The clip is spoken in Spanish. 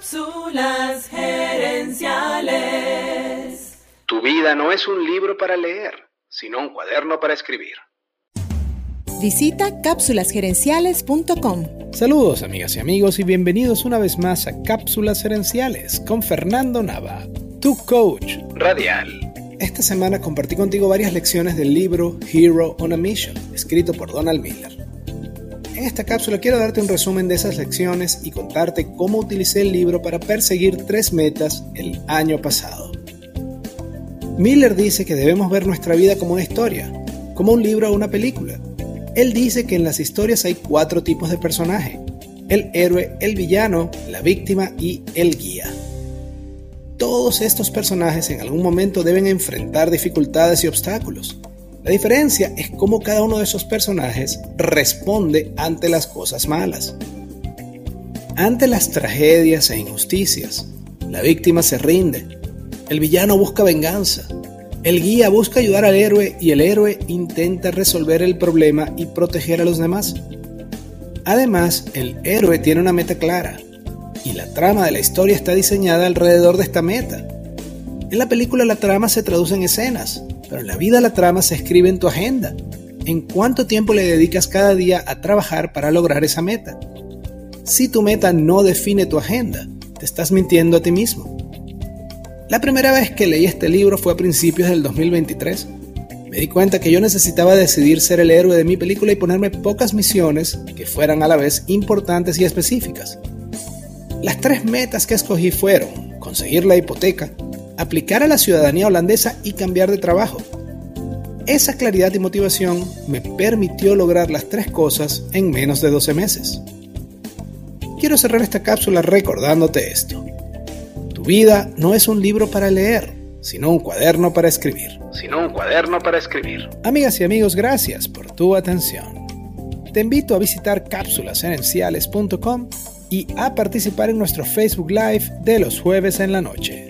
Cápsulas gerenciales. Tu vida no es un libro para leer, sino un cuaderno para escribir. Visita cápsulasgerenciales.com. Saludos amigas y amigos y bienvenidos una vez más a Cápsulas Gerenciales con Fernando Nava, tu coach radial. Esta semana compartí contigo varias lecciones del libro Hero on a Mission, escrito por Donald Miller. En esta cápsula quiero darte un resumen de esas lecciones y contarte cómo utilicé el libro para perseguir tres metas el año pasado. Miller dice que debemos ver nuestra vida como una historia, como un libro o una película. Él dice que en las historias hay cuatro tipos de personaje, el héroe, el villano, la víctima y el guía. Todos estos personajes en algún momento deben enfrentar dificultades y obstáculos. La diferencia es cómo cada uno de esos personajes responde ante las cosas malas. Ante las tragedias e injusticias, la víctima se rinde, el villano busca venganza, el guía busca ayudar al héroe y el héroe intenta resolver el problema y proteger a los demás. Además, el héroe tiene una meta clara, y la trama de la historia está diseñada alrededor de esta meta. En la película la trama se traduce en escenas, pero en la vida la trama se escribe en tu agenda. ¿En cuánto tiempo le dedicas cada día a trabajar para lograr esa meta? Si tu meta no define tu agenda, te estás mintiendo a ti mismo. La primera vez que leí este libro fue a principios del 2023. Me di cuenta que yo necesitaba decidir ser el héroe de mi película y ponerme pocas misiones que fueran a la vez importantes y específicas. Las tres metas que escogí fueron conseguir la hipoteca, aplicar a la ciudadanía holandesa y cambiar de trabajo. Esa claridad y motivación me permitió lograr las tres cosas en menos de 12 meses. Quiero cerrar esta cápsula recordándote esto. Tu vida no es un libro para leer, sino un cuaderno para escribir. Sino un cuaderno para escribir. Amigas y amigos, gracias por tu atención. Te invito a visitar cápsulasenenciales.com y a participar en nuestro Facebook Live de los jueves en la noche.